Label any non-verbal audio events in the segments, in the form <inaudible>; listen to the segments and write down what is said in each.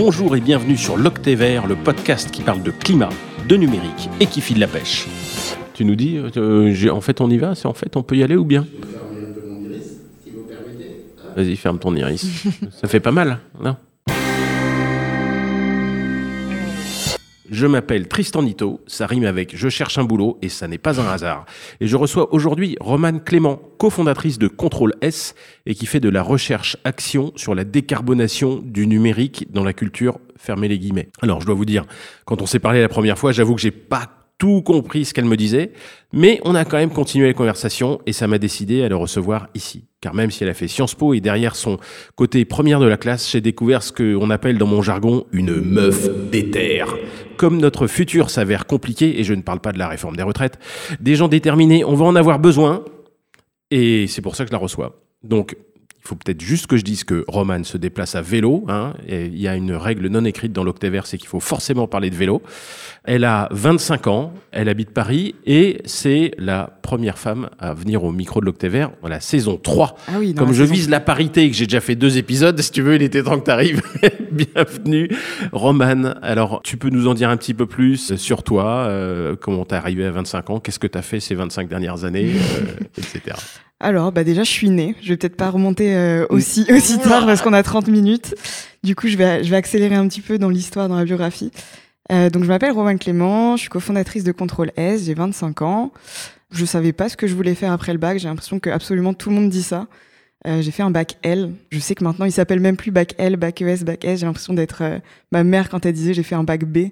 Bonjour et bienvenue sur l'Octet Vert, le podcast qui parle de climat, de numérique et qui file la pêche. Tu nous dis, euh, en fait on y va, c'est en fait on peut y aller ou bien? Vas-y, ferme ton iris. <laughs> Ça fait pas mal, non Je m'appelle Tristan Nito, ça rime avec Je cherche un boulot et ça n'est pas un hasard. Et je reçois aujourd'hui Romane Clément, cofondatrice de Contrôle S et qui fait de la recherche-action sur la décarbonation du numérique dans la culture, fermez les guillemets. Alors je dois vous dire, quand on s'est parlé la première fois, j'avoue que j'ai pas tout compris ce qu'elle me disait, mais on a quand même continué la conversation et ça m'a décidé à le recevoir ici. Car même si elle a fait Sciences Po et derrière son côté première de la classe, j'ai découvert ce qu'on appelle dans mon jargon une meuf déterre. Comme notre futur s'avère compliqué, et je ne parle pas de la réforme des retraites, des gens déterminés, on va en avoir besoin, et c'est pour ça que je la reçois. Donc, faut peut-être juste que je dise que Roman se déplace à vélo. Hein, et il y a une règle non écrite dans l'Octavert, c'est qu'il faut forcément parler de vélo. Elle a 25 ans, elle habite Paris et c'est la première femme à venir au micro de l'Octavert dans la saison 3. Ah oui, Comme je saison vise la parité et que j'ai déjà fait deux épisodes, si tu veux, il était temps que tu arrives. <laughs> Bienvenue, Roman. Alors, tu peux nous en dire un petit peu plus sur toi, euh, comment t'es arrivé à 25 ans, qu'est-ce que tu as fait ces 25 dernières années, euh, etc. Alors, bah déjà, je suis née. Je vais peut-être pas remonter euh, aussi, aussi tard parce qu'on a 30 minutes. Du coup, je vais, je vais accélérer un petit peu dans l'histoire, dans la biographie. Euh, donc, je m'appelle Roman Clément, je suis cofondatrice de Contrôle S, j'ai 25 ans. Je savais pas ce que je voulais faire après le bac. J'ai l'impression que absolument tout le monde dit ça. Euh, j'ai fait un bac L. Je sais que maintenant, il s'appelle même plus bac L, bac ES, bac S. J'ai l'impression d'être euh, ma mère quand elle disait j'ai fait un bac B.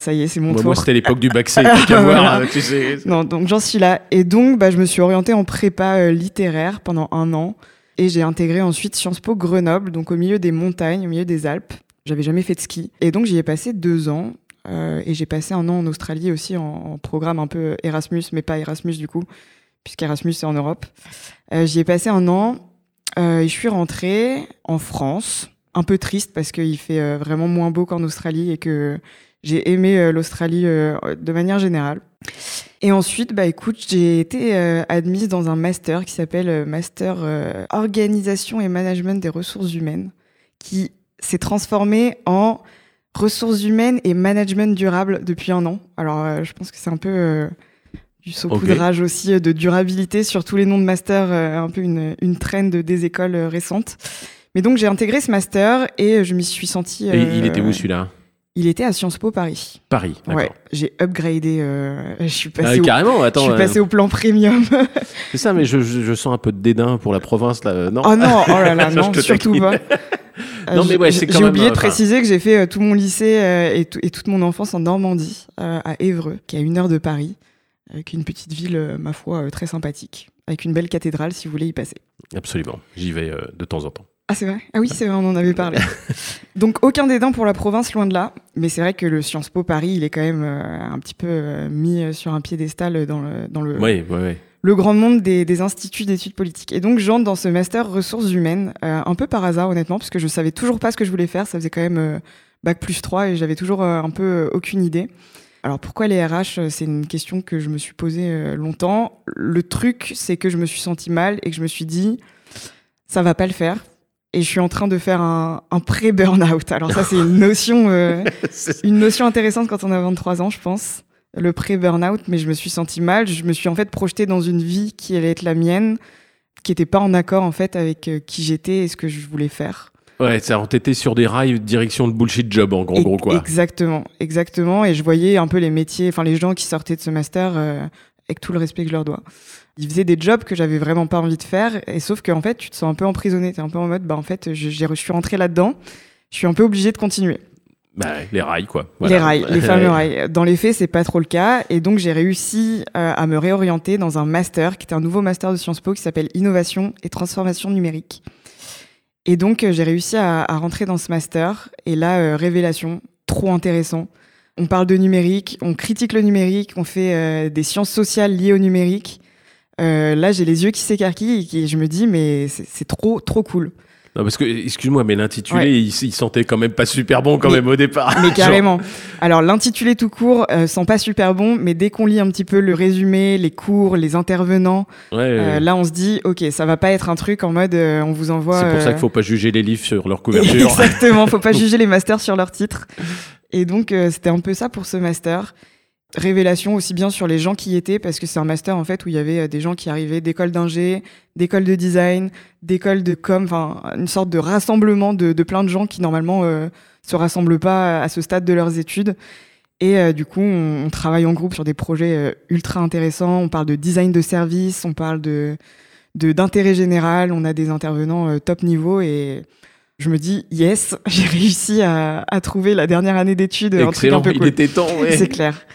Ça y est, c'est mon Moi, tour. moi, c'était l'époque du bac C, <laughs> tu sais. Non, donc j'en suis là. Et donc, bah, je me suis orientée en prépa euh, littéraire pendant un an. Et j'ai intégré ensuite Sciences Po Grenoble, donc au milieu des montagnes, au milieu des Alpes. J'avais jamais fait de ski. Et donc, j'y ai passé deux ans. Euh, et j'ai passé un an en Australie aussi, en, en programme un peu Erasmus, mais pas Erasmus du coup, puisqu'Erasmus, c'est en Europe. Euh, j'y ai passé un an. Et je suis rentrée en France. Un peu triste parce qu'il fait euh, vraiment moins beau qu'en Australie et que j'ai aimé euh, l'Australie euh, de manière générale. Et ensuite, bah écoute, j'ai été admise dans un master qui s'appelle Master Organisation et Management des ressources humaines, qui s'est transformé en ressources humaines et management durable depuis un an. Alors, je pense que c'est un peu du saupoudrage aussi euh, de durabilité sur tous les noms de master, un peu une, une trend des écoles récentes. Mais donc, j'ai intégré ce master et euh, je m'y suis sentie. Et il euh, était où celui-là? Il était à Sciences Po Paris. Paris, d'accord. Ouais, j'ai upgradé. euh, je suis Ah, passée, au, carrément, je attends. suis euh, passée au plan premium. <laughs> C'est ça, mais je, je- je sens un peu de dédain pour la province, là. euh, Non oh non, oh là là, <laughs> Je non, surtout pas. <laughs> Euh, Non, mais ouais, j'ai- c'est quand J'ai même, oublié de préciser que j'ai fait euh, tout mon lycée euh, et, et toute mon enfance en Normandie, euh, à Évreux, qui est à une heure de Paris, euh, qui est une petite ville, euh, ma foi, euh, très sympathique, avec une belle cathédrale si vous voulez y passer. Absolument, j'y vais euh, de temps en temps. Ah, c'est vrai? Ah oui, c'est vrai, on en avait parlé. <laughs> Donc, aucun dédain pour la province, loin de là. Mais c'est vrai que le Sciences Po Paris, il est quand même euh, un petit peu euh, mis euh, sur un piédestal dans le, dans le, Oui, oui, oui. le grand monde des, des instituts d'études politiques. Et donc, j'entre dans ce master ressources humaines, euh, un peu par hasard, honnêtement, parce que je savais toujours pas ce que je voulais faire. Ça faisait quand même bac plus 3 et j'avais toujours un peu aucune idée. Alors, pourquoi les RH C'est une question que je me suis posée longtemps. Le truc, c'est que je me suis sentie mal et que je me suis dit, ça va pas le faire. Et je suis en train de faire un, un pré-burnout. Alors ça, c'est une notion, euh, <laughs> une notion intéressante quand on a 23 ans, je pense. Le pré-burnout, mais je me suis sentie mal. Je me suis en fait projetée dans une vie qui allait être la mienne, qui n'était pas en accord en fait avec euh, qui j'étais et ce que je voulais faire. Ouais, ça, t'était sur des rails direction de bullshit job, en gros, Et- gros quoi. Exactement, exactement. Et je voyais un peu les métiers, enfin les gens qui sortaient de ce master, euh, avec tout le respect que je leur dois. Ils faisaient des jobs que j'avais vraiment pas envie de faire, et sauf qu'en fait, tu te sens un peu emprisonné. T'es un peu en mode, bah en fait, je, suis rentrée là-dedans, je suis un peu obligée de continuer. Bah, les rails, quoi. Les rails, les fameux <laughs> rails. Dans les faits, c'est pas trop le cas, et donc j'ai réussi euh, à me réorienter dans un master qui était un nouveau master de Sciences Po qui s'appelle Innovation et Transformation numérique. Et donc, euh, j'ai réussi à, à rentrer dans ce master. Et là, euh, révélation, trop intéressant. On parle de numérique, on critique le numérique, on fait des sciences sociales liées au numérique. Euh, là, j'ai les yeux qui s'écarquillent et qui, je me dis, mais c'est trop, trop cool. Non, parce que, excuse-moi, mais l'intitulé, il, il, sentait quand même pas super bon quand même au départ. Mais <laughs> carrément. Alors, l'intitulé tout court euh, sent pas super bon, mais dès qu'on lit un petit peu le résumé, les cours, les intervenants, euh, là, on se dit, OK, ça va pas être un truc en mode, euh, on vous envoie. C'est pour ça qu'il faut pas juger les livres sur leur couverture. <laughs> Exactement, faut pas <laughs> juger les masters sur leur titre. Et donc, c'était un peu ça pour ce master révélation aussi bien sur les gens qui y étaient, parce que c'est un master en fait où il y avait euh, des gens qui arrivaient d'écoles d'ingé, d'écoles de design, d'écoles de com, enfin une sorte de rassemblement de, de, plein de gens qui normalement euh, se rassemblent pas à ce stade de leurs études. Et euh, du coup, on, travaille en groupe sur des projets euh, ultra intéressants. On parle de design de service, on parle de d'intérêt général. On a des intervenants top niveau et je me dis yes, <laughs> j'ai réussi à, à, trouver la dernière année d'études. Excellent, un truc un peu il était temps. Ouais. C'est clair.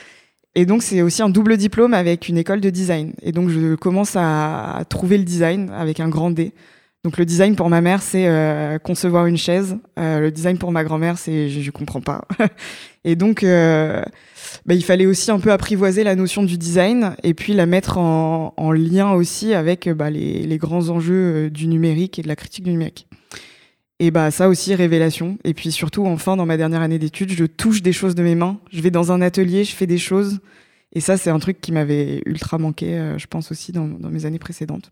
Et donc, c'est aussi un double diplôme avec une école de design. Et donc, je commence à, trouver le design avec un grand D. Donc, le design pour ma mère, c'est euh, concevoir une chaise. Euh, le design pour ma grand-mère, c'est je, je comprends pas. <laughs> et donc, euh, bah, il fallait aussi un peu apprivoiser la notion du design et puis la mettre en, en lien aussi avec bah, les, grands enjeux du numérique et de la critique du numérique. Et bah ça aussi révélation. Et puis surtout enfin dans ma dernière année d'études, je touche des choses de mes mains. Je vais dans un atelier, je fais des choses. Et ça c'est un truc qui m'avait ultra manqué, euh, je pense aussi dans, dans, mes années précédentes.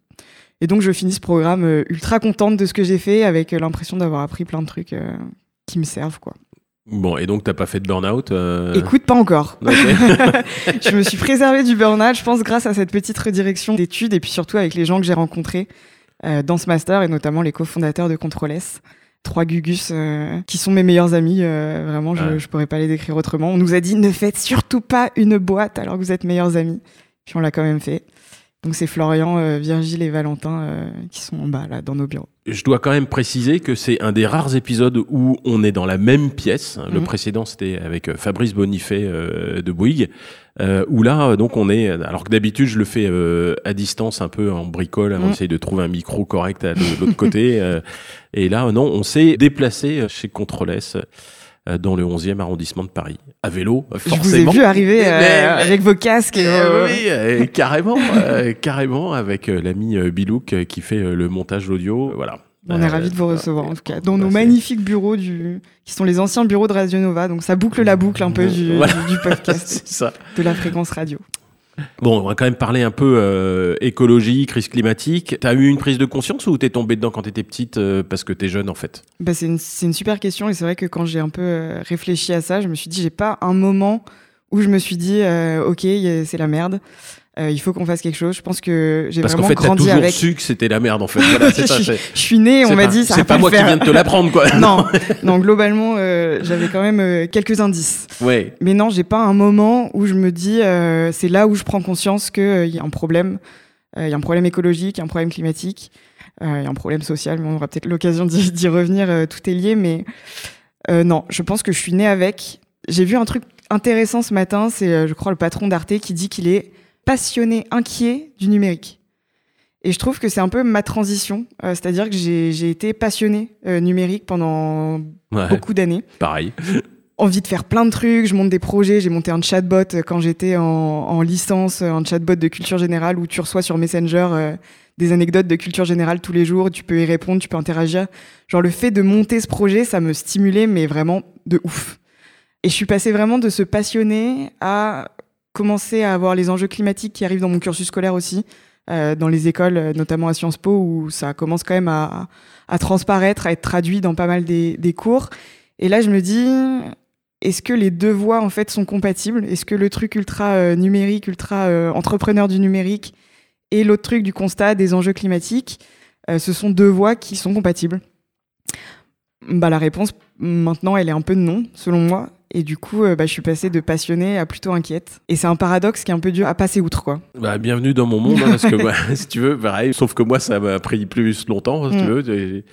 Et donc je finis ce programme euh, ultra contente de ce que j'ai fait, avec euh, l'impression d'avoir appris plein de trucs qui me servent quoi. Bon, et donc t'as pas fait de burn-out Écoute, pas encore. <laughs> je me suis préservée du burn-out, je pense, grâce à cette petite redirection d'études et puis surtout avec les gens que j'ai rencontrés dans ce master et notamment les cofondateurs de Control S trois Gugus euh, qui sont mes meilleurs amis. Euh, vraiment, je, ouais. je pourrais pas les décrire autrement. On nous a dit ne faites surtout pas une boîte alors que vous êtes meilleurs amis. Puis on l'a quand même fait. Donc c'est Florian, euh, Virgile et Valentin euh, qui sont en bas là dans nos bureaux. Je dois quand même préciser que c'est un des rares épisodes où on est dans la même pièce. Mmh. Le précédent c'était avec Fabrice Bonifay euh, de Bouygues, où là donc on est. Alors que d'habitude je le fais à distance un peu en bricole, mmh. on essaye de trouver un micro correct à l'autre côté. et là non, on s'est déplacé chez Control S dans le 11e arrondissement de Paris. À vélo, forcément. Je vous ai vu arriver euh, mais, avec vos casques. Et euh, oui, euh, carrément, carrément, avec l'ami Bilouk qui fait le montage audio. Voilà. On est ravis de vous recevoir, en tout cas, dans nos magnifiques bureaux du... qui sont les anciens bureaux de Radio Nova. Donc ça boucle la boucle un peu du, voilà. du podcast, <laughs> ça. de la fréquence radio. Bon, on va quand même parler un peu euh, écologie, crise climatique. T'as eu une prise de conscience ou t'es tombée dedans quand t'étais petite euh, parce que t'es jeune en fait? Bah, C'est une, une, super question et c'est vrai que quand j'ai un peu euh, réfléchi à ça, je me suis dit, j'ai pas un moment où je me suis dit, ok, c'est la merde. Euh, il faut qu'on fasse quelque chose. Je pense que j'ai vraiment fait, grandi toujours avec. su que c'était la merde en fait. Voilà, je, <laughs> ça, je, suis né, on m'a dit ça. C'est pas, pas moi qui viens de te l'apprendre quoi. <laughs> non, <laughs> non, globalement, euh, j'avais quand même euh, quelques indices. Ouais. Mais non, j'ai pas un moment où je me dis, c'est là où je prends conscience qu'il euh, y a un problème. Il y a un problème écologique, un problème climatique, il y a un problème social. Mais on aura peut-être l'occasion d'y revenir. tout est lié, mais non, je pense que je suis né avec. J'ai vu un truc intéressant ce matin. C'est, je crois, le patron d'Arte qui dit qu'il est passionné, inquiet du numérique. Et je trouve que c'est un peu ma transition, euh, c'est-à-dire que j'ai été passionné euh, numérique pendant ouais, beaucoup d'années. Pareil. <laughs> Envie de faire plein de trucs, je monte des projets, j'ai monté un chatbot quand j'étais en, en, licence, un chatbot de culture générale où tu reçois sur Messenger euh, des anecdotes de culture générale tous les jours, tu peux y répondre, tu peux interagir. Genre le fait de monter ce projet, ça me stimulait, mais vraiment de ouf. Et je suis passée vraiment de se passionner à commencé à avoir les enjeux climatiques qui arrivent dans mon cursus scolaire aussi, euh, dans les écoles, notamment à Sciences Po, où ça commence quand même à, transparaître, à être traduit dans pas mal des, cours. Et là, je me dis, est-ce que les deux voies en fait sont compatibles? Est-ce que le truc ultra euh, numérique, ultra euh, entrepreneur du numérique, et l'autre truc du constat des enjeux climatiques, euh, ce sont deux voies qui sont compatibles? Bah, la réponse maintenant, elle est un peu non, selon moi. Et du coup, euh, bah, je suis passée de passionnée à plutôt inquiète. Et c'est un paradoxe qui est un peu dur à passer outre, quoi. Bah, bienvenue dans mon monde, hein, parce que <laughs> bah, si tu veux, pareil. Sauf que moi, ça m'a pris plus longtemps, si mm. tu veux.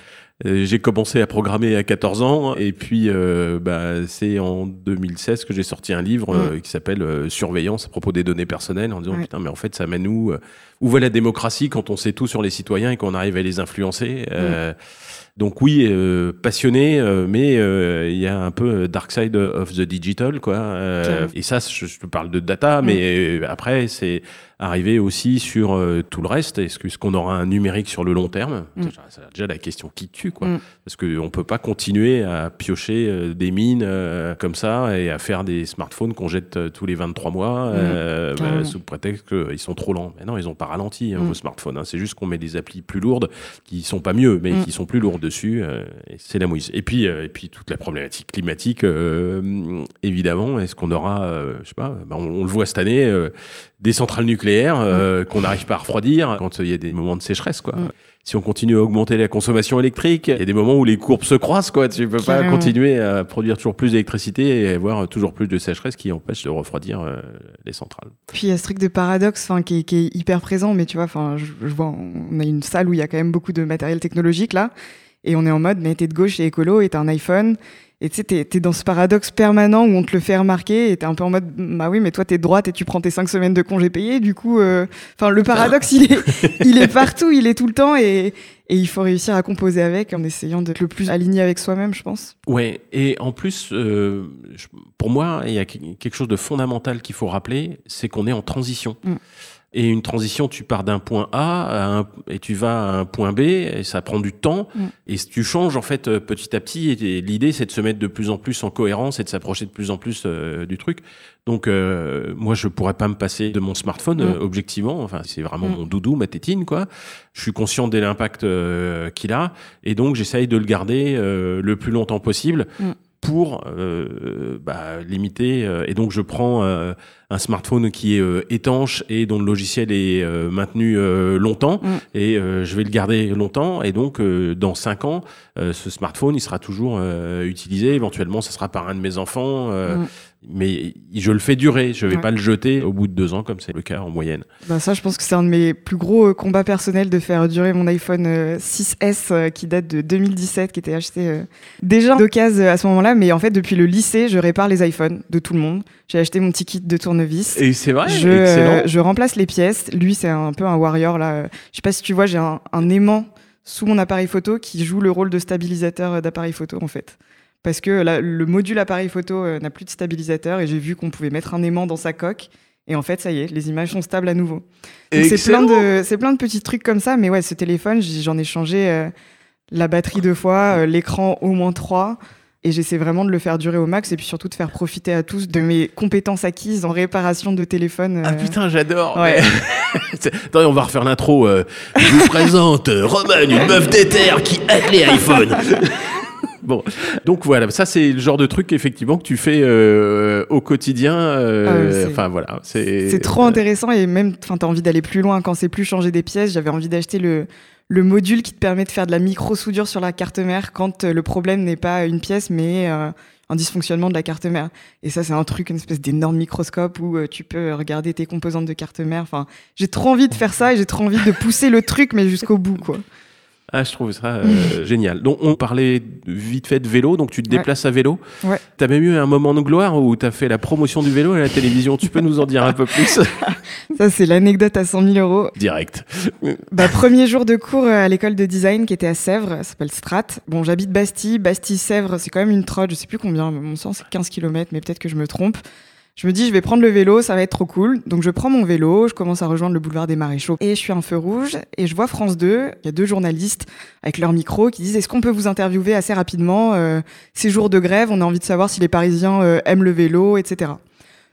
J'ai commencé à programmer à 14 ans et puis euh, bah, c'est en 2016 que j'ai sorti un livre euh, qui s'appelle euh, Surveillance à propos des données personnelles en disant ouais. putain mais en fait ça mène où où va la démocratie quand on sait tout sur les citoyens et qu'on arrive à les influencer mm. Donc oui, euh, passionné, euh, mais euh, il y a un peu dark side of the digital, quoi. et ça, je, je, te parle de data, mm. mais après, c'est arriver aussi sur euh, tout le reste. Est-ce que- est-ce qu'on aura un numérique sur le long terme? Mm. C'est déjà la question qui tue, quoi. Mm. Parce qu'on peut pas continuer à piocher euh, des mines euh, comme ça et à faire des smartphones qu'on jette tous les 23 mois euh, bah, sous prétexte qu'ils sont trop lents. Mais non, ils ont pas ralenti hein, Mm. vos smartphones. hein. C'est juste qu'on met des applis plus lourdes qui sont pas mieux, mais Mm. qui sont plus lourdes dessus. c'est la mouise. Et puis, et puis toute la problématique climatique, évidemment. Est-ce qu'on aura, je sais pas, bah, on, on le voit cette année, des centrales nucléaires euh, qu'on n'arrive pas à refroidir quand il y a des moments de sécheresse, quoi. Mm. Si on continue à augmenter la consommation électrique, il y a des moments où les courbes se croisent, quoi. Tu peux pas continuer à produire toujours plus d'électricité et avoir toujours plus de sécheresse qui empêche de refroidir euh, les centrales. Puis il y a ce truc de paradoxe enfin, qui, est- qui est hyper présent, mais tu vois, enfin, je, je vois, on a une salle où il y a quand même beaucoup de matériel technologique là, et on est en mode, mais t'es de gauche et écolo, et t'as un iPhone, et tu sais, t'es es dans ce paradoxe permanent où on te le fait remarquer, et t'es un peu en mode, bah oui, mais toi t'es de droite et tu prends tes cinq semaines de congés payés, du coup, euh, enfin, le paradoxe, il est, <laughs> il est partout, il est tout le temps, et, et il faut réussir à composer avec en essayant d'être le plus aligné avec soi-même, je pense. Ouais, et en plus, euh, pour moi, il y a que- quelque chose de fondamental qu'il faut rappeler, c'est qu'on est en transition. Mm. Et une transition, tu pars d'un point A à un- et tu vas à un point B, et ça prend du temps. Mm. Et tu changes en fait euh, petit à petit, et, et l'idée c'est de se mettre de plus en plus en cohérence et de s'approcher de plus en plus euh, du truc. Donc euh, moi, je pourrais pas me passer de mon smartphone, Mm. euh, objectivement. Enfin, c'est vraiment Mm. mon doudou, ma tétine, quoi. Je suis conscient de l'impact qu'il a, et donc j'essaye de le garder euh, le plus longtemps possible. Pour euh, bah, limiter. euh, et donc je prends euh, un smartphone qui est euh, étanche et dont le logiciel est euh, maintenu euh, longtemps, Mm. et euh, je vais le garder longtemps. Et donc euh, dans cinq ans, euh, ce smartphone il sera toujours euh, utilisé. Éventuellement, ça sera par un de mes enfants. euh, Mm. Mais je le fais durer, je vais Ouais. pas le jeter au bout de deux ans comme c'est le cas en moyenne. Bah ça, je pense que c'est un de mes plus gros euh, combats personnels de faire durer mon iPhone euh, 6S euh, qui date de 2017, qui était acheté euh, déjà d'occasion euh, à ce moment-là. Mais en fait, depuis le lycée, je répare les iPhones de tout le monde. J'ai acheté mon petit kit de tournevis. Et c'est vrai, je, euh, je remplace les pièces. Lui, c'est un peu un warrior là. Euh, Je sais pas si tu vois, j'ai un, un aimant sous mon appareil photo qui joue le rôle de stabilisateur euh, d'appareil photo en fait. Parce que là, le module appareil photo euh, n'a plus de stabilisateur et j'ai vu qu'on pouvait mettre un aimant dans sa coque. Et en fait, ça y est, les images sont stables à nouveau. C'est plein, de, plein de petits trucs comme ça. Mais ouais, ce téléphone, j'en ai changé euh, la batterie deux fois, euh, l'écran au moins trois. Et j'essaie vraiment de le faire durer au max et puis surtout de faire profiter à tous de mes compétences acquises en réparation de téléphone. Ah putain, j'adore. Ouais. <laughs> Attendez, on va refaire l'intro. je vous présente Romane, une meuf d'éther qui aide les iPhones. Bon, donc voilà, ça c'est le genre de truc effectivement que tu fais euh, au quotidien. euh, Ah enfin voilà, c'est. C'est trop intéressant et même, enfin, t'as envie d'aller plus loin quand c'est plus changer des pièces. J'avais envie d'acheter le, le module qui te permet de faire de la micro-soudure sur la carte mère quand euh, le problème n'est pas une pièce mais euh, un dysfonctionnement de la carte mère. Et ça, c'est un truc, une espèce d'énorme microscope où euh, tu peux regarder tes composantes de carte mère. Enfin, j'ai trop envie de faire ça et j'ai trop envie de pousser le truc, mais jusqu'au bout, quoi. Ah, je trouve ça euh, <laughs> génial. Donc on parlait vite fait de vélo, donc tu te Ouais. déplaces à vélo. Ouais. T'as même eu un moment de gloire où t'as fait la promotion du vélo à la télévision. Tu peux nous en dire un peu plus? <laughs> Ça, c'est l'anecdote à 100 000 euros. Direct. <laughs> Bah, premier jour de cours euh, à l'école de design qui était à Sèvres, ça s'appelle Strat. Bon, j'habite Bastille. Bastille-Sèvres, c'est quand même une trotte, je sais plus combien, à mon sens, c'est 15 km, mais peut-être que je me trompe. Je me dis, je vais prendre le vélo, ça va être trop cool. Donc, je prends mon vélo, je commence à rejoindre le boulevard des Maréchaux. Et je suis un feu rouge, et je vois France 2. Il y a deux journalistes avec leur micro qui disent, est-ce qu'on peut vous interviewer assez rapidement euh, Ces jours de grève, on a envie de savoir si les Parisiens euh, aiment le vélo, etc.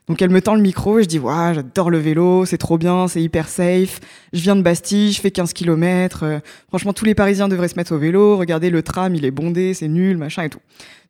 Donc elle me tend le micro et je dis Waouh, j'adore le vélo, c'est trop bien, c'est hyper safe. Je viens de Bastille, je fais 15 km. franchement, tous les Parisiens devraient se mettre au vélo. Regardez, le tram, il est bondé, c'est nul, machin et tout.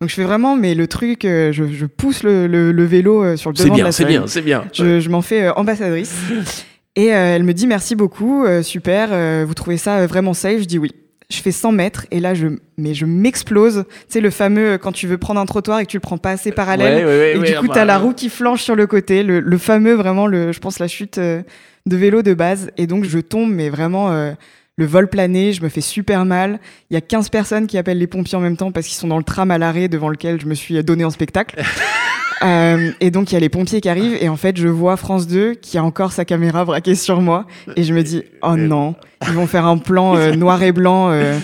Donc je fais vraiment, mais le truc, euh, je, je pousse le, le- le vélo euh, sur le C'est devant de bien, la c'est scène. bien, c'est bien. Je, je m'en fais euh, ambassadrice. <laughs> Et euh, elle me dit merci beaucoup, euh, super, euh, vous trouvez ça euh, vraiment safe Je dis oui. Je fais 100 mètres et là, je, mais je m'explose. Tu sais, le fameux euh, quand tu veux prendre un trottoir et que tu le prends pas assez parallèle. Ouais, ouais, ouais, Et du coup, bah, t'as la roue qui flanche sur le côté, le, le fameux vraiment, le, je pense la chute euh, de vélo de base. Et donc je tombe, mais vraiment euh, le vol plané, je me fais super mal. Il y a 15 personnes qui appellent les pompiers en même temps parce qu'ils sont dans le tram à l'arrêt devant lequel je me suis donné en spectacle. <laughs> Euh, et donc il y a les pompiers qui arrivent et en fait je vois France 2 qui a encore sa caméra braquée sur moi et je me dis oh non ils vont faire un plan euh, noir et blanc euh,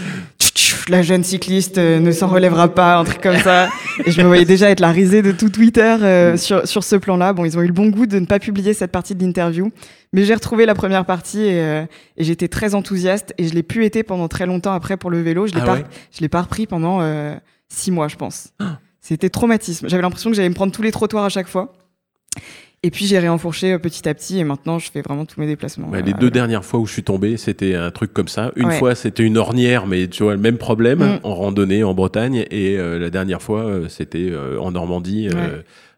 la jeune cycliste ne s'en relèvera pas, un truc comme ça. Et je me voyais déjà être la risée de tout Twitter sur, sur ce plan-là. Bon, ils ont eu le bon goût de ne pas publier cette partie de l'interview. Mais j'ai retrouvé la première partie et, et j'étais très enthousiaste et je l'ai pu été pendant très longtemps après pour le vélo. Je l'ai Ah pas, ouais? je l'ai pas repris pendant six mois, je pense. Ah. C'était traumatisme. J'avais l'impression que j'allais me prendre tous les trottoirs à chaque fois. Et puis j'ai réenfourché euh, petit à petit et maintenant je fais vraiment tous mes déplacements. Ouais, les euh, deux dernières fois où je suis tombé, c'était un truc comme ça. Une Ouais. fois, c'était une ornière, mais tu vois, le même problème Mm. en randonnée en Bretagne. Et euh, la dernière fois, euh, c'était en Normandie.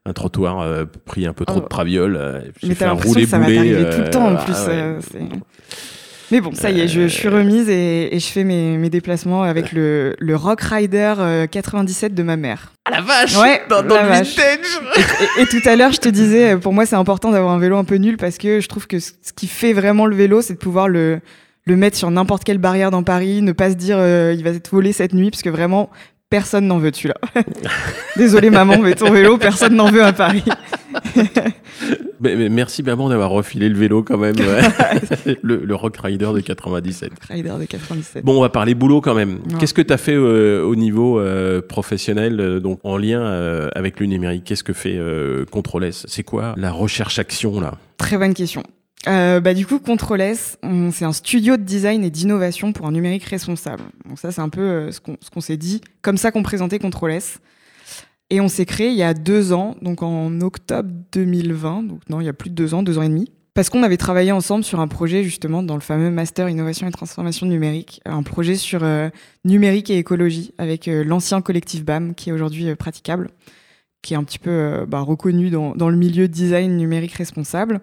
Un trottoir pris un peu trop Oh. de traviole. J'ai Mais fait t'as un que ça roulé-boulé. t'arriver tout le temps en plus. ah c'est- mais bon, ça y est, je, je suis remise et, et je fais mes, mes déplacements avec le, le Rock Rider euh, 97 de ma mère. Ah la vache Ouais, Dans, dans la le vache. vintage Et, et tout à l'heure, je te disais, euh, pour moi, c'est important d'avoir un vélo un peu nul parce que je trouve que ce qui fait vraiment le vélo, c'est de pouvoir le, le mettre sur n'importe quelle barrière dans Paris, ne pas se dire euh, il va être volé cette nuit parce que vraiment, personne n'en veut de celui-là. <laughs> Désolé maman, mais ton vélo, personne n'en veut à Paris. <laughs> Mais- mais merci d'avoir refilé le vélo quand même. <laughs> ouais. le, le Rock Rider de 97. Rider de 97. Bon, on va parler boulot quand même. Ouais. Qu'est-ce que tu as fait euh, au niveau euh, professionnel, euh, donc en lien avec le numérique? Qu'est-ce que fait Control S? C'est quoi la recherche-action là? Très bonne question. Euh, bah, du coup, Control S, c'est un studio de design et d'innovation pour un numérique responsable. Donc ça, c'est un peu euh, ce qu'on ce qu'on s'est dit, comme ça qu'on présentait Control S. Et on s'est créé il y a deux ans, donc en octobre 2020, donc non, il y a plus de deux ans, deux ans et demi, parce qu'on avait travaillé ensemble sur un projet justement dans le fameux Master Innovation et Transformation Numérique, un projet sur euh, numérique et écologie avec euh, l'ancien collectif BAM qui est aujourd'hui euh, praticable, qui est un petit peu bah, reconnu dans le milieu design numérique responsable.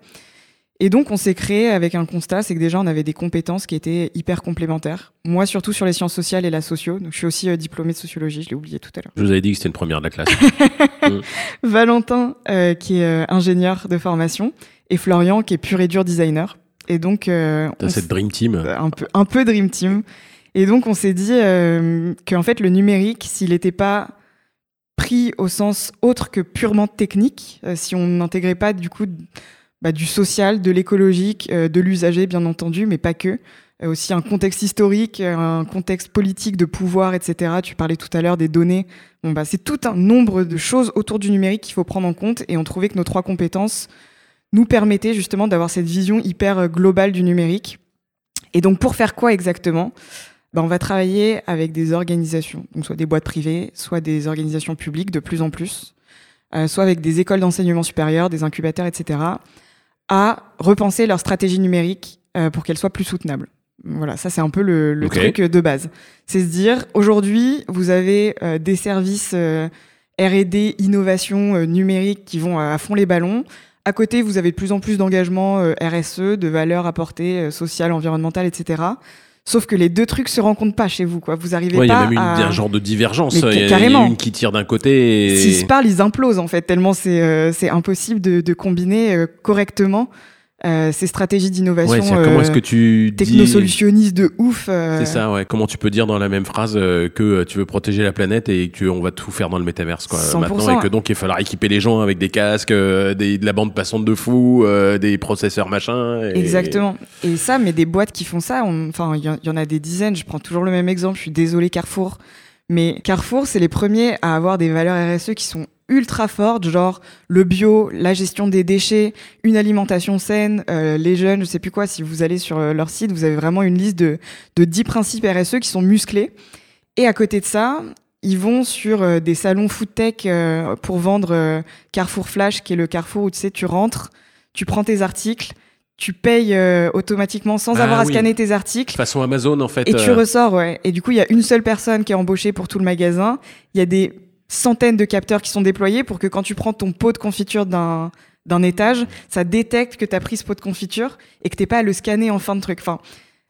Et donc, on s'est créé avec un constat, c'est que déjà, on avait des compétences qui étaient hyper complémentaires. Moi, surtout sur les sciences sociales et la socio. Donc, je suis aussi euh, diplômée de sociologie, je l'ai oublié tout à l'heure. Je vous avais dit que c'était une première de la classe. <laughs> Valentin, euh, qui est euh, ingénieur de formation, et Florian, qui est pur et dur designer. Et donc, T'as cette Dream Team. un peu, un peu Dream Team. Et donc, on s'est dit qu'en fait, le numérique, s'il n'était pas pris au sens autre que purement technique, si on n'intégrait pas du coup bah, du social, de l'écologique, euh, de l'usager, bien entendu, mais pas que. Euh, aussi un contexte historique, un contexte politique de pouvoir, etc. Tu parlais tout à l'heure des données. Bah, c'est tout un nombre de choses autour du numérique qu'il faut prendre en compte. Et on trouvait que nos trois compétences nous permettaient justement d'avoir cette vision hyper euh, globale du numérique. Et donc, pour faire quoi exactement? Bah, On va travailler avec des organisations, soit des boîtes privées, soit des organisations publiques de plus en plus, soit avec des écoles d'enseignement supérieur, des incubateurs, etc., à repenser leur stratégie numérique euh, pour qu'elle soit plus soutenable. Voilà, ça c'est un peu le, le truc de base. C'est se dire, aujourd'hui, vous avez euh, des services euh, R&D, innovation euh, numérique qui vont à fond les ballons. À côté, vous avez de plus en plus d'engagement euh, RSE, de valeurs apportées euh, sociales, environnementales, etc. Sauf que les deux trucs se rencontrent pas chez vous, quoi. Vous arrivez Ouais, il y pas a même une- à... un genre de divergence. Il y, y a une qui tire d'un côté et. S'ils se parlent, ils implosent en fait, tellement c'est euh, c'est impossible de, de combiner euh, correctement euh, ces stratégies d'innovation Ouais, comment euh, est-ce que tu dis. technosolutionnistes de ouf. euh, C'est ça, ouais. Comment tu peux dire dans la même phrase euh, que euh, tu veux protéger la planète et que on va tout faire dans le métaverse, quoi, 100%, maintenant, et que donc il va falloir équiper les gens avec des casques, euh, des, de la bande passante de fou, euh, des processeurs machin. et- Exactement. Et ça, mais des boîtes qui font ça, on- enfin, il y, y en a des dizaines. Je prends toujours le même exemple. Je suis désolée, Carrefour. Mais Carrefour, c'est les premiers à avoir des valeurs RSE qui sont ultra fortes, genre le bio, la gestion des déchets, une alimentation saine, euh, les jeunes, je sais plus quoi. Si vous allez sur euh, leur site, vous avez vraiment une liste de, de 10 principes RSE qui sont musclés. Et à côté de ça, ils vont sur euh, des salons food tech pour vendre Carrefour Flash, qui est le Carrefour où tu sais, tu rentres, tu prends tes articles, tu payes euh, automatiquement sans Ah avoir à oui. scanner tes articles. Façon Amazon, en fait. Et tu ressors, ouais. Et du coup, il y a une seule personne qui est embauchée pour tout le magasin. Il y a des centaines de capteurs qui sont déployés pour que quand tu prends ton pot de confiture d'un d'un étage, ça détecte que tu as pris ce pot de confiture et que t'es pas à le scanner en fin de truc. Enfin,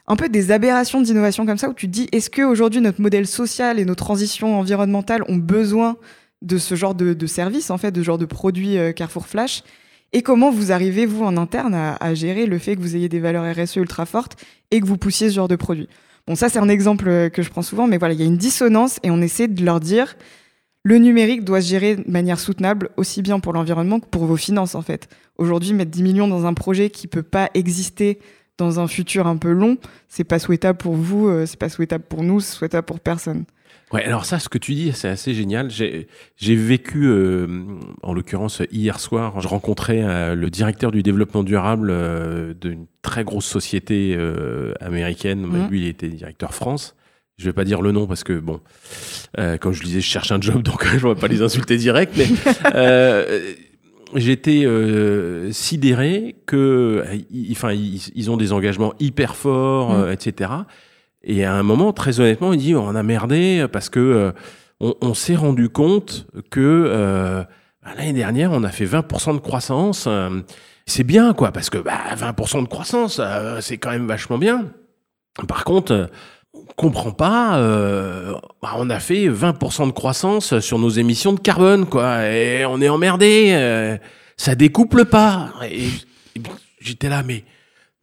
un peu des aberrations d'innovation comme ça où tu te dis est-ce que aujourd'hui notre modèle social et nos transitions environnementales ont besoin de ce genre de, de service en fait, de ce genre de produits euh, Carrefour Flash? Et comment vous arrivez vous en interne à, à gérer le fait que vous ayez des valeurs RSE ultra fortes et que vous poussiez ce genre de produit? Bon, ça c'est un exemple euh, que je prends souvent, mais voilà, il y a une dissonance et on essaie de leur dire le numérique doit se gérer de manière soutenable aussi bien pour l'environnement que pour vos finances en fait. Aujourd'hui, mettre 10 millions dans un projet qui peut pas exister dans un futur un peu long, c'est pas souhaitable pour vous, euh, c'est pas souhaitable pour nous, c'est souhaitable pour personne. Ouais, alors ça, ce que tu dis, c'est assez génial. J'ai vécu, euh, en l'occurrence hier soir, je rencontrais euh, le directeur du développement durable d'une très grosse société américaine. Mmh. Lui, il était directeur France. Je vais pas dire le nom parce que bon, comme je disais, je cherche un job, <laughs> donc je ne vais pas les insulter direct, mais <laughs> j'étais euh, sidéré que, enfin, ils, ont des engagements hyper forts, mm. euh, etc. Et à un moment, très honnêtement, il dit on a merdé parce que euh, on, s'est rendu compte que bah, l'année dernière, on a fait 20% de croissance. c'est bien, quoi, parce que bah, 20% de croissance, c'est quand même vachement bien. Par contre, comprend pas. Euh, bah, on a fait 20% de croissance sur nos émissions de carbone, quoi, et on est emmerdé. Euh, ça découple pas. Et, j'étais là, mais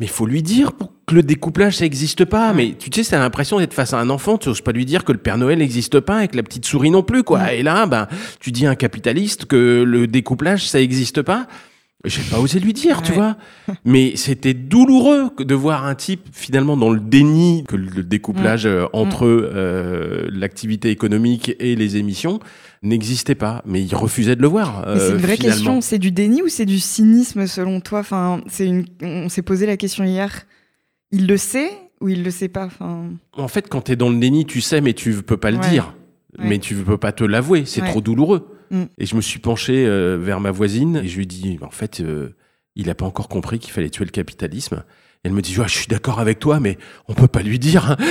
mais faut lui dire pour que le découplage ça existe pas. Mais tu sais, c'est l'impression d'être face à un enfant. Tu n'oses pas lui dire que le Père Noël n'existe pas et que la petite souris non plus, quoi. Et là, ben, tu dis à un capitaliste que le découplage ça existe pas. J'ai pas osé lui dire, tu vois. <laughs> Mais c'était douloureux de voir un type finalement dans le déni que le découplage mm. euh, entre mm. euh, l'activité économique et les émissions n'existait pas. Mais il refusait de le voir. c'est une vraie question. C'est du déni ou c'est du cynisme selon toi? Enfin, c'est une. On s'est posé la question hier. Il le sait ou il le sait pas? Enfin... En fait, quand tu es dans le déni, tu sais, mais tu peux pas le dire. Mais tu peux pas te l'avouer. C'est trop douloureux. Mm. Et je me suis penché euh, vers ma voisine et je lui ai dit, en fait, euh, il n'a pas encore compris qu'il fallait tuer le capitalisme. Et elle me dit, je suis d'accord avec toi, mais on peut pas lui dire. <laughs>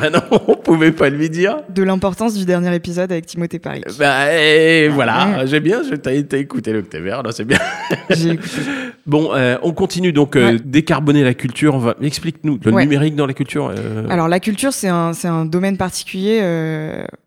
Bah non, on pouvait pas lui dire. De l'importance du dernier épisode avec Timothée Paris. Bah et voilà, j'ai bien, t'as écouté l'Octévert, là c'est bien. J'ai écouté. <laughs> Bon, euh, on continue donc décarboner la culture. On va explique-nous le numérique dans la culture. Alors la culture, c'est un, un domaine particulier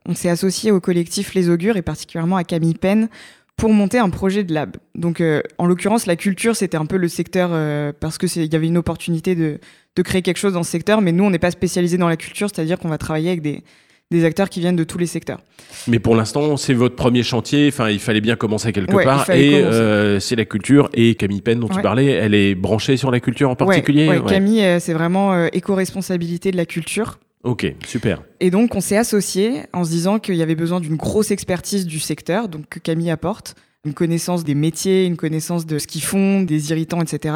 on s'est associé au collectif Les Augures et particulièrement à Camille Penn pour monter un projet de lab. Donc, euh, en l'occurrence, la culture, c'était un peu le secteur euh, parce que il y avait une opportunité de, de, créer quelque chose dans ce secteur, mais nous, on n'est pas spécialisé dans la culture, c'est-à-dire qu'on va travailler avec des, des, acteurs qui viennent de tous les secteurs. Mais pour l'instant, c'est votre premier chantier. Enfin, il fallait bien commencer quelque part. Et euh, c'est la culture. Et Camille Penn, dont tu parlais, elle est branchée sur la culture en particulier. Ouais, Camille, c'est vraiment éco-responsabilité de la culture. Ok, super. Et donc, on s'est associé en se disant qu'il y avait besoin d'une grosse expertise du secteur, donc que Camille apporte, une connaissance des métiers, une connaissance de ce qu'ils font, des irritants, etc.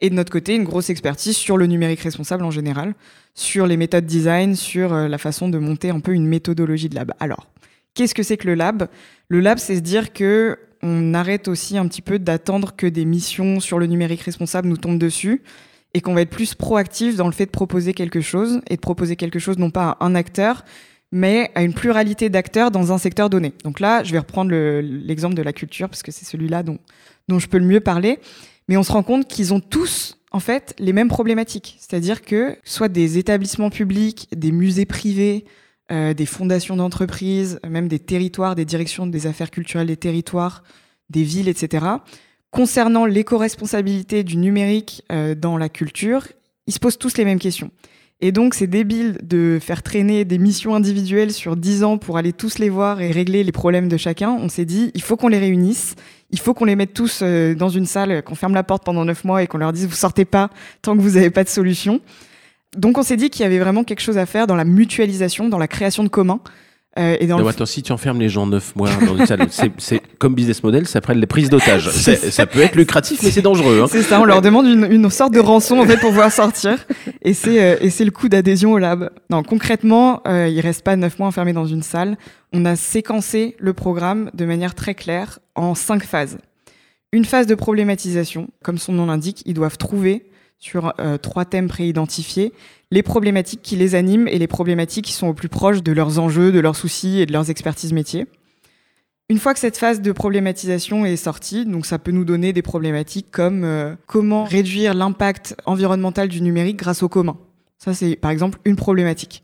Et de notre côté, une grosse expertise sur le numérique responsable en général, sur les méthodes design, sur euh, la façon de monter un peu une méthodologie de lab. Alors, qu'est-ce que c'est que le lab? Le lab, c'est se dire que on arrête aussi un petit peu d'attendre que des missions sur le numérique responsable nous tombent dessus et qu'on va être plus proactif dans le fait de proposer quelque chose et de proposer quelque chose non pas à un acteur, mais à une pluralité d'acteurs dans un secteur donné. Donc là, je vais reprendre l'exemple de la culture parce que c'est celui-là dont, je peux le mieux parler. Mais on se rend compte qu'ils ont tous, en fait, les mêmes problématiques. C'est-à-dire que soit des établissements publics, des musées privés, euh, des fondations d'entreprises, même des territoires, des directions des affaires culturelles des territoires, des villes, etc., concernant l'éco-responsabilité du numérique euh, dans la culture, ils se posent tous les mêmes questions. Et donc, c'est débile de faire traîner des missions individuelles sur 10 ans pour aller tous les voir et régler les problèmes de chacun. On s'est dit, il faut qu'on les réunisse, il faut qu'on les mette tous euh, dans une salle, qu'on ferme la porte pendant 9 mois et qu'on leur dise, vous sortez pas tant que vous n'avez pas de solution. Donc, on s'est dit qu'il y avait vraiment quelque chose à faire dans la mutualisation, dans la création de communs. Euh, et dans attends, si tu enfermes les gens neuf mois dans une salle, <laughs> c'est comme business model, ça s'appelle les prises d'otages. <laughs> ça peut être lucratif, mais c'est dangereux. Hein. C'est ça, on leur demande une, une, sorte de rançon en fait pour pouvoir sortir, et c'est euh, et c'est le coût d'adhésion au lab. Non, concrètement, euh, il reste pas neuf mois enfermés dans une salle. On a séquencé le programme de manière très claire en cinq phases. Une phase de problématisation, comme son nom l'indique, ils doivent trouver sur euh, trois thèmes préidentifiés les problématiques qui les animent et les problématiques qui sont au plus proches de leurs enjeux, de leurs soucis et de leurs expertises métiers. Une fois que cette phase de problématisation est sortie, donc ça peut nous donner des problématiques comme euh, comment réduire l'impact environnemental du numérique grâce au commun. Ça, c'est par exemple une problématique.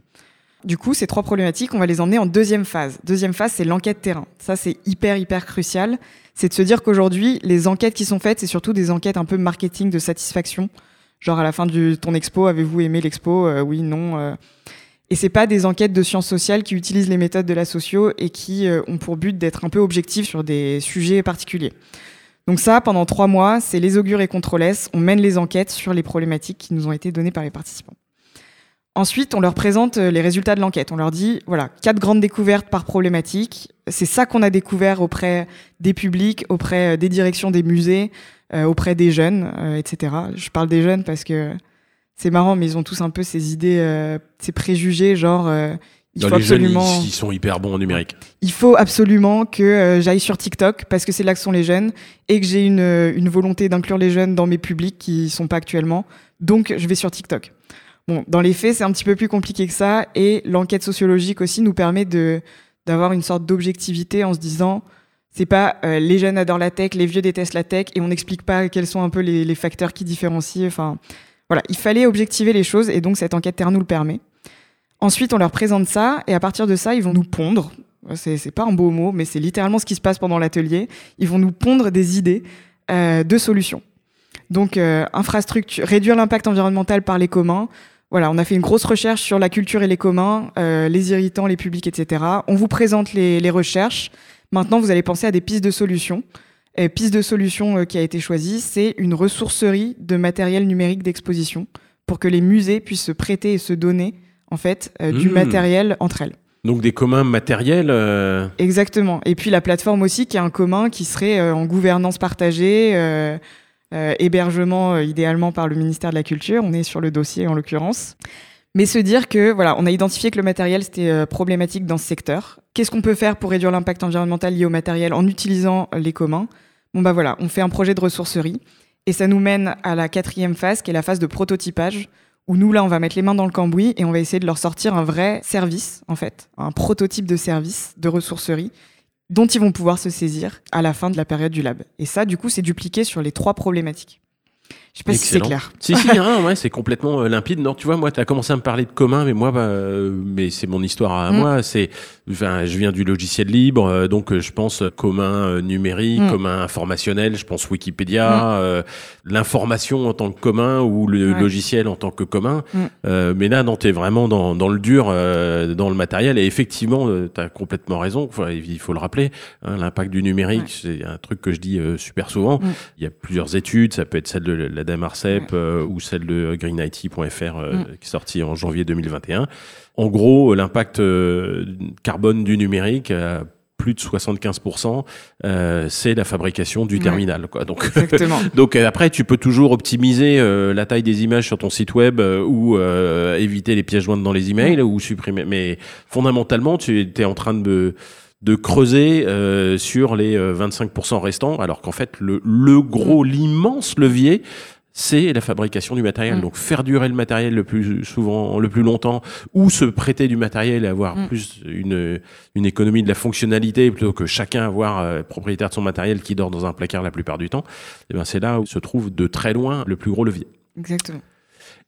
Du coup, ces trois problématiques, on va les emmener en deuxième phase. Deuxième phase, c'est l'enquête terrain. Ça, c'est hyper, hyper crucial. C'est de se dire qu'aujourd'hui, les enquêtes qui sont faites, c'est surtout des enquêtes un peu marketing de satisfaction. Genre à la fin de ton expo, avez-vous aimé l'expo? Euh, Oui, non. Euh. Et c'est pas des enquêtes de sciences sociales qui utilisent les méthodes de la socio et qui euh, ont pour but d'être un peu objectifs sur des sujets particuliers. Donc ça, pendant trois mois, c'est les augures et contrôles. On mène les enquêtes sur les problématiques qui nous ont été données par les participants. Ensuite, on leur présente euh, les résultats de l'enquête. On leur dit, voilà, quatre grandes découvertes par problématique. C'est ça qu'on a découvert auprès des publics, auprès des directions des musées, auprès des jeunes, etc. Je parle des jeunes parce que c'est marrant, mais ils ont tous un peu ces idées, ces préjugés, genre, il faut les absolument... jeunes, ils, sont hyper bons en numérique. Il faut absolument que j'aille sur TikTok parce que c'est là que sont les jeunes et que j'ai une, une volonté d'inclure les jeunes dans mes publics qui sont pas actuellement. Donc, je vais sur TikTok. Bon, dans les faits, c'est un petit peu plus compliqué que ça, et l'enquête sociologique aussi nous permet de d'avoir une sorte d'objectivité en se disant c'est pas euh, les jeunes adorent la tech, les vieux détestent la tech, et on n'explique pas quels sont un peu les, facteurs qui différencient. Enfin, voilà, il fallait objectiver les choses, et donc cette enquête terre nous le permet. Ensuite, on leur présente ça, et à partir de ça, ils vont nous pondre. C'est pas un beau mot, mais c'est littéralement ce qui se passe pendant l'atelier. Ils vont nous pondre des idées euh, de solutions. Donc, euh, infrastructure, réduire l'impact environnemental par les communs, voilà, on a fait une grosse recherche sur la culture et les communs, les irritants, les publics, etc. On vous présente les, recherches. Maintenant, vous allez penser à des pistes de solutions. Piste de solution euh, qui a été choisie, c'est une ressourcerie de matériel numérique d'exposition pour que les musées puissent se prêter et se donner en fait euh, du mmh. matériel entre elles. Donc des communs matériels. Exactement. Et puis la plateforme aussi qui est un commun qui serait en gouvernance partagée euh, hébergement euh, idéalement par le ministère de la Culture. On est sur le dossier en l'occurrence. Mais se dire que voilà, on a identifié que le matériel c'était euh, problématique dans ce secteur. Qu'est-ce qu'on peut faire pour réduire l'impact environnemental lié au matériel en utilisant les communs? Bon bah voilà, on fait un projet de ressourcerie et ça nous mène à la quatrième phase qui est la phase de prototypage où nous là on va mettre les mains dans le cambouis et on va essayer de leur sortir un vrai service en fait, un prototype de service de ressourcerie dont ils vont pouvoir se saisir à la fin de la période du lab. Et ça, du coup, c'est dupliqué sur les trois problématiques. Je sais pas si c'est clair. Si, si, hein, ouais, c'est complètement euh, limpide. Non, tu vois, moi, tu as commencé à me parler de commun, mais moi, bah, euh, mais c'est mon histoire à mm. moi. C'est, enfin, je viens du logiciel libre, euh, donc je pense commun numérique, mm. commun informationnel, je pense Wikipédia, mm. l'information en tant que commun ou le logiciel en tant que commun. mais là, non, tu es vraiment dans, dans le dur, dans le matériel. Et effectivement, tu as complètement raison. il faut le rappeler, hein, l'impact du numérique, c'est un truc que je dis super souvent. Il y a plusieurs études, ça peut être celle de la la Marcep euh, ou celle de greenIT.fr euh, mm. qui est sortie en janvier 2021. En gros, l'impact euh, carbone du numérique plus de 75%, c'est la fabrication du terminal. Quoi. Donc, <laughs> donc après, tu peux toujours optimiser la taille des images sur ton site web ou éviter les pièges jointes dans les emails ou supprimer. Mais fondamentalement, tu es en train de de creuser euh, sur les 25% restants, alors qu'en fait, le, le gros, mm. l'immense levier, c'est la fabrication du matériel. Mm. Donc faire durer le matériel le plus souvent, le plus longtemps, ou se prêter du matériel et avoir mm. plus une, une économie de la fonctionnalité plutôt que chacun avoir euh, propriétaire de son matériel qui dort dans un placard la plupart du temps. Et eh ben c'est là où se trouve de très loin le plus gros levier. Exactement.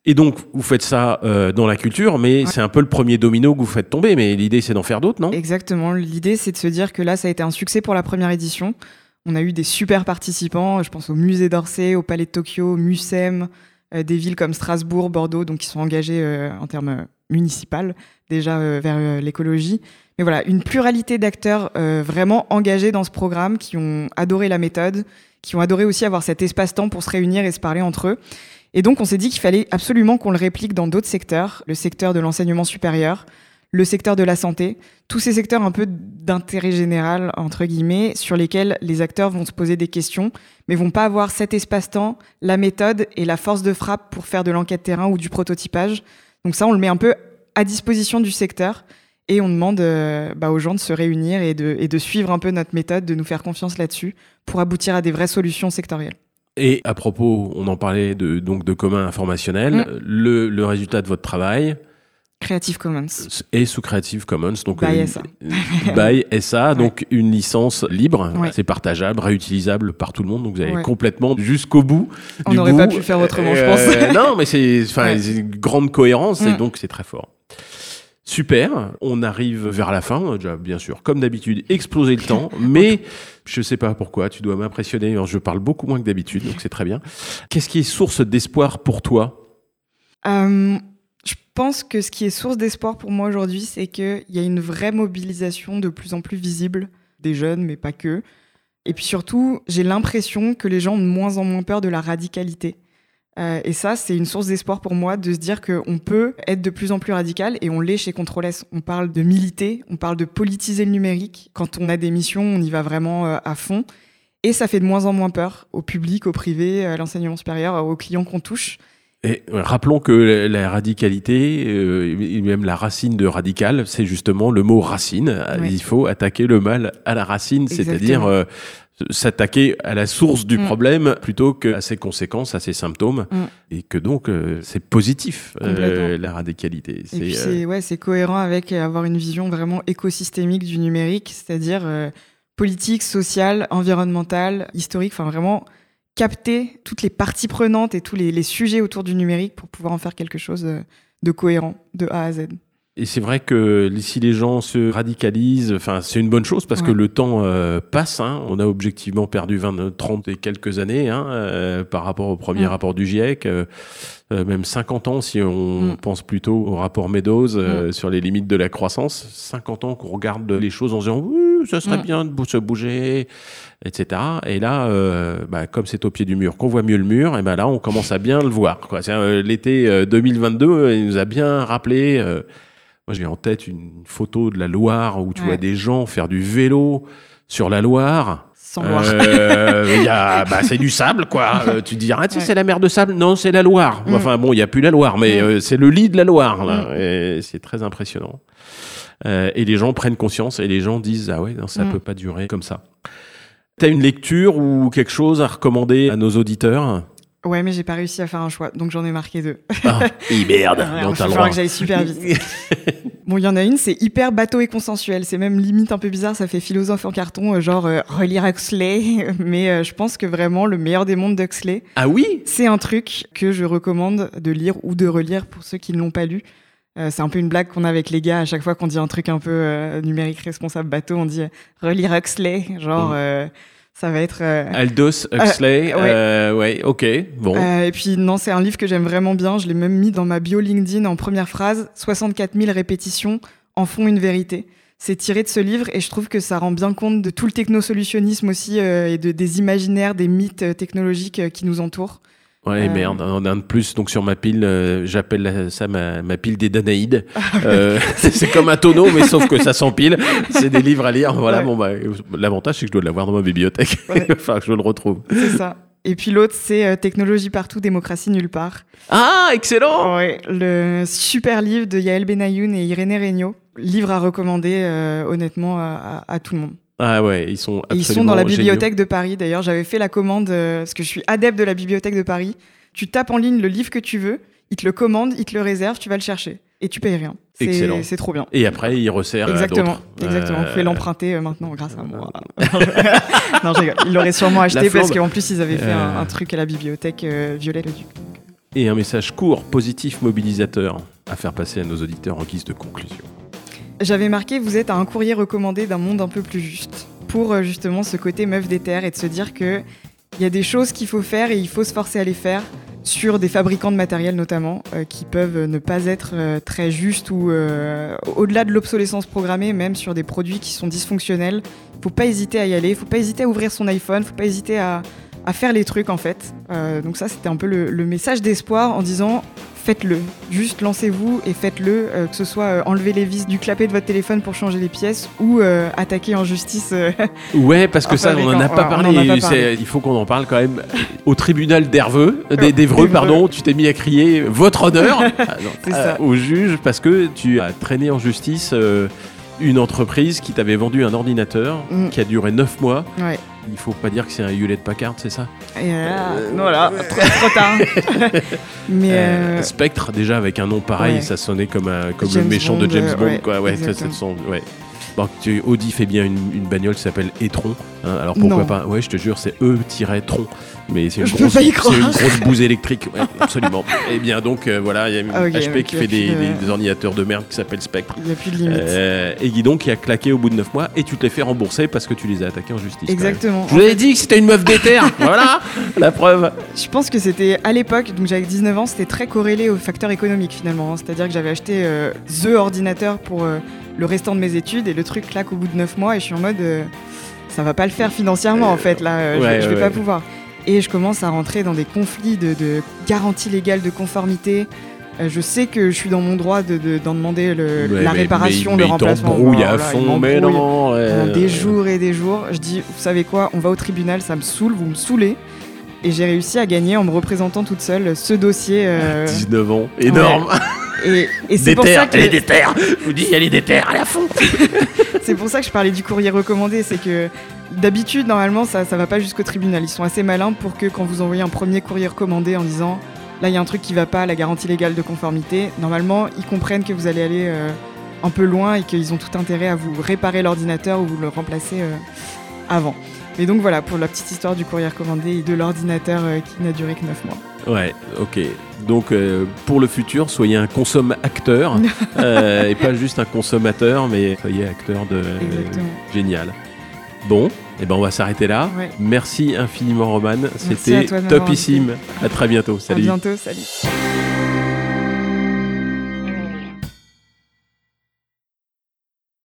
Et donc, vous faites ça euh, dans la culture, mais c'est un peu le premier domino que vous faites tomber. Mais l'idée, c'est d'en faire d'autres, non? Exactement. L'idée, c'est de se dire que là, ça a été un succès pour la première édition. On a eu des super participants, je pense au musée d'Orsay, au Palais de Tokyo, Mucem, euh, des villes comme Strasbourg, Bordeaux, donc qui sont engagés euh, en termes municipaux déjà euh, vers l'écologie. Mais voilà, une pluralité d'acteurs vraiment engagés dans ce programme, qui ont adoré la méthode, qui ont adoré aussi avoir cet espace-temps pour se réunir et se parler entre eux. Et donc on s'est dit qu'il fallait absolument qu'on le réplique dans d'autres secteurs, le secteur de l'enseignement supérieur, le secteur de la santé, tous ces secteurs un peu d'intérêt général, entre guillemets, sur lesquels les acteurs vont se poser des questions, mais vont pas avoir cet espace-temps, la méthode et la force de frappe pour faire de l'enquête terrain ou du prototypage. Donc ça, on le met un peu à disposition du secteur et on demande euh, bah, aux gens de se réunir et de, et de suivre un peu notre méthode, de nous faire confiance là-dessus pour aboutir à des vraies solutions sectorielles. Et à propos, on en parlait de, donc de commun informationnel, mm. le, le résultat de votre travail, Creative Commons. Et sous Creative Commons, donc by SA. by SA, <laughs> donc une licence libre, c'est partageable, réutilisable par tout le monde, donc vous allez complètement jusqu'au bout. On n'aurait pas pu faire autrement, je pense. Euh, <laughs> non, mais c'est une grande cohérence et mm. donc c'est très fort. Super, on arrive vers la fin, déjà bien sûr, comme d'habitude, exploser le temps, <laughs> mais je sais pas pourquoi, tu dois m'impressionner, je parle beaucoup moins que d'habitude, donc c'est très bien. Qu'est-ce qui est source d'espoir pour toi? Euh, je pense que ce qui est source d'espoir pour moi aujourd'hui, c'est qu'il y a une vraie mobilisation de plus en plus visible des jeunes, mais pas que, Et puis surtout, j'ai l'impression que les gens ont de moins en moins peur de la radicalité. Euh, et ça, c'est une source d'espoir pour moi de se dire qu'on peut être de plus en plus radical et on l'est chez Control S. On parle de militer, on parle de politiser le numérique. Quand on a des missions, on y va vraiment euh, à fond. Et ça fait de moins en moins peur au public, au privé, à l'enseignement supérieur, aux clients qu'on touche. Et rappelons que la radicalité, euh, même la racine de radical, c'est justement le mot racine. Il faut attaquer le mal à la racine, c'est-à-dire euh, s'attaquer à la source du mm. problème plutôt qu'à ses conséquences, à ses symptômes, mm. et que donc euh, c'est positif la radicalité. C'est ouais, c'est cohérent avec avoir une vision vraiment écosystémique du numérique, c'est-à-dire politique, sociale, environnementale, historique, enfin vraiment capter toutes les parties prenantes et tous les, sujets autour du numérique pour pouvoir en faire quelque chose de cohérent de A à Z. Et c'est vrai que si les gens se radicalisent, enfin, c'est une bonne chose parce que le temps euh, passe. Hein. On a objectivement perdu 20, 30 et quelques années hein, euh, par rapport au premier rapport du GIEC. Euh, même 50 ans si on mm. pense plutôt au rapport Meadows mm. sur les limites de la croissance. 50 ans qu'on regarde les choses en disant oui, ça serait mm. bien de se bouger, etc. Et là, bah, comme c'est au pied du mur qu'on voit mieux le mur, et ben là on commence à bien le voir. L'été 2022, il nous a bien rappelé moi, j'ai en tête une photo de la Loire où tu vois des gens faire du vélo sur la Loire. Sans euh, y a, <laughs> bah, c'est du sable, quoi. Euh, tu te dis, ah, c'est la mer de sable. Non, c'est la Loire. Mm. Enfin, bon, il n'y a plus la Loire, mais euh, c'est le lit de la Loire, là. Mm. Et c'est très impressionnant. Euh, et les gens prennent conscience et les gens disent, ah ouais, non, ça ne mm. peut pas durer comme ça. T'as une lecture ou quelque chose à recommander à nos auditeurs? Ouais, mais j'ai pas réussi à faire un choix, donc j'en ai marqué deux. Ah, <laughs> et merde, Il va que j'aille super vite. <laughs> bon, il y en a une, c'est hyper bateau et consensuel. C'est même limite un peu bizarre, ça fait philosophe en carton, euh, genre euh, relire Huxley. <laughs> Mais euh, je pense que vraiment le meilleur des mondes d'Huxley. Ah oui? C'est un truc que je recommande de lire ou de relire pour ceux qui ne l'ont pas lu. c'est un peu une blague qu'on a avec les gars à chaque fois qu'on dit un truc un peu numérique responsable bateau, on dit relire Huxley, genre. Mm. Ça va être. Euh, Aldous <laughs> Huxley. Euh, euh, ouais. ok, bon. et puis, non, c'est un livre que j'aime vraiment bien. Je l'ai même mis dans ma bio LinkedIn en première phrase. 64 000 répétitions en font une vérité. C'est tiré de ce livre et je trouve que ça rend bien compte de tout le technosolutionnisme aussi et de, des imaginaires, des mythes technologiques qui nous entourent. Ouais, euh... merde, on a un de plus. Donc sur ma pile, euh, j'appelle ça ma, ma, pile des Danaïdes. Ah euh, <laughs> c'est comme un tonneau, mais sauf que ça s'empile. <laughs> C'est des livres à lire. Voilà, bon, bah, l'avantage, c'est que je dois l'avoir dans ma bibliothèque. enfin, <laughs> que je le retrouve. C'est ça. Et puis l'autre, c'est euh, Technologie partout, démocratie nulle part. Ah, excellent Ouais, le super livre de Yael Benayoun et Irénée Regnault. Livre à recommander, honnêtement, à, à tout le monde. Ah ouais, ils sont absolument Ils sont dans la bibliothèque de Paris. D'ailleurs, j'avais fait la commande euh, parce que je suis adepte de la bibliothèque de Paris. Tu tapes en ligne le livre que tu veux, ils te le commandent, ils te le réservent, tu vas le chercher et tu payes rien. Excellent. C'est trop bien. Et après, ils resserrent Exactement, à exactement. Vous pouvez euh, l'emprunter euh, maintenant grâce à moi. <laughs> non. Ils l'auraient sûrement acheté parce qu'en plus, ils avaient fait un, truc à la bibliothèque Violet le Duc. Et un message court, positif, mobilisateur à faire passer à nos auditeurs en guise de conclusion. J'avais marqué Vous êtes à un courrier recommandé d'un monde un peu plus juste. Pour euh, justement ce côté meuf des terres et de se dire que il y a des choses qu'il faut faire et il faut se forcer à les faire sur des fabricants de matériel notamment euh, qui peuvent ne pas être euh, très justes ou au-delà de l'obsolescence programmée, même sur des produits qui sont dysfonctionnels. Faut pas hésiter à y aller, faut pas hésiter à ouvrir son iPhone, faut pas hésiter à, faire les trucs en fait. donc ça c'était un peu le message d'espoir en disant faites-le. Juste lancez-vous et faites-le, euh, que ce soit euh, enlever les vis du clapet de votre téléphone pour changer les pièces ou euh, attaquer en justice. <laughs> ouais, parce que ça, on n'en a, pas parlé. Il faut qu'on en parle quand même. Au tribunal d'Herveux, d'Evreux, pardon, tu t'es mis à crier votre honneur <laughs> au juge parce que tu as traîné en justice une entreprise qui t'avait vendu un ordinateur mm. qui a duré 9 mois. Ouais. Il faut pas dire que c'est un Hewlett Packard, c'est ça Et euh, Voilà, trop, tard. <laughs> Mais euh, euh, Spectre, déjà avec un nom pareil, ça sonnait comme, un, comme le méchant de James Bond. quoi. Ouais, ça, ça, ouais. Bon, Audi fait bien une, une bagnole qui s'appelle e-tron. Hein, alors pourquoi pas Ouais, je te jure, c'est E-tron. Mais c'est une, grosse, une grosse bouse électrique, ouais, <laughs> absolument. Et eh bien donc euh, voilà, il y a HP qui fait des, des, ordinateurs de merde qui s'appellent Spectre. Il n'y a plus de limite. Euh, et Guidon qui a claqué au bout de 9 mois et tu te les fais rembourser parce que tu les as attaqués en justice. Exactement. Je vous avais dit que c'était une meuf d'éther. <laughs> voilà la preuve. Je pense que c'était à l'époque, donc j'avais 19 ans, c'était très corrélé au facteur économique finalement. Hein. C'est-à-dire que j'avais acheté euh, The ordinateur pour le restant de mes études et le truc claque au bout de 9 mois et je suis en mode ça va pas le faire financièrement en fait là, je- je, vais ouais, pas pouvoir. Et je commence à rentrer dans des conflits de, de garantie légale de conformité. Euh, je sais que je suis dans mon droit de- de- d'en demander le- Ouais, la mais- réparation, mais, le il remplacement. Voilà, à il fond, mais non. ouais. pendant des jours et des jours. Je dis, vous savez quoi, on va au tribunal, ça me saoule, vous me saoulez. Et j'ai réussi à gagner en me représentant toute seule ce dossier. euh, <laughs> 19 ans, énorme. et et c'est pour, ça que- est déter. Je vous dis, est déter à la fond. <laughs> c'est pour ça que je parlais du courrier recommandé. C'est que d'habitude, normalement, ça, ça va pas jusqu'au tribunal. Ils sont assez malins pour que quand vous envoyez un premier courrier recommandé en disant là, il y a un truc qui va pas, la garantie légale de conformité, normalement, ils comprennent que vous allez aller euh, un peu loin et qu'ils ont tout intérêt à vous réparer l'ordinateur ou vous le remplacer euh, avant. Mais donc voilà, pour la petite histoire du courrier recommandé et de l'ordinateur euh, qui n'a duré que 9 mois. Ouais, ok. Donc euh, pour le futur, soyez un consomme-acteur <laughs> euh, et pas juste un consommateur, mais soyez acteur de. Exactement. génial. Bon, et ben on va s'arrêter là. Ouais. Merci infiniment, Roman. C'était topissime. À très bientôt. À Salut. bientôt, salut.